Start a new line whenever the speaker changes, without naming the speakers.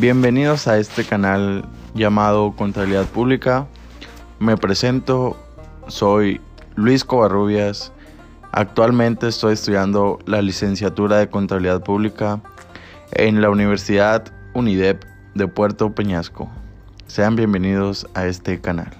Bienvenidos a este canal llamado Contabilidad Pública. Me presento, soy Luis Covarrubias. Actualmente estoy estudiando la licenciatura de Contabilidad Pública en la Universidad UNIDEP de Puerto Peñasco. Sean bienvenidos a este canal.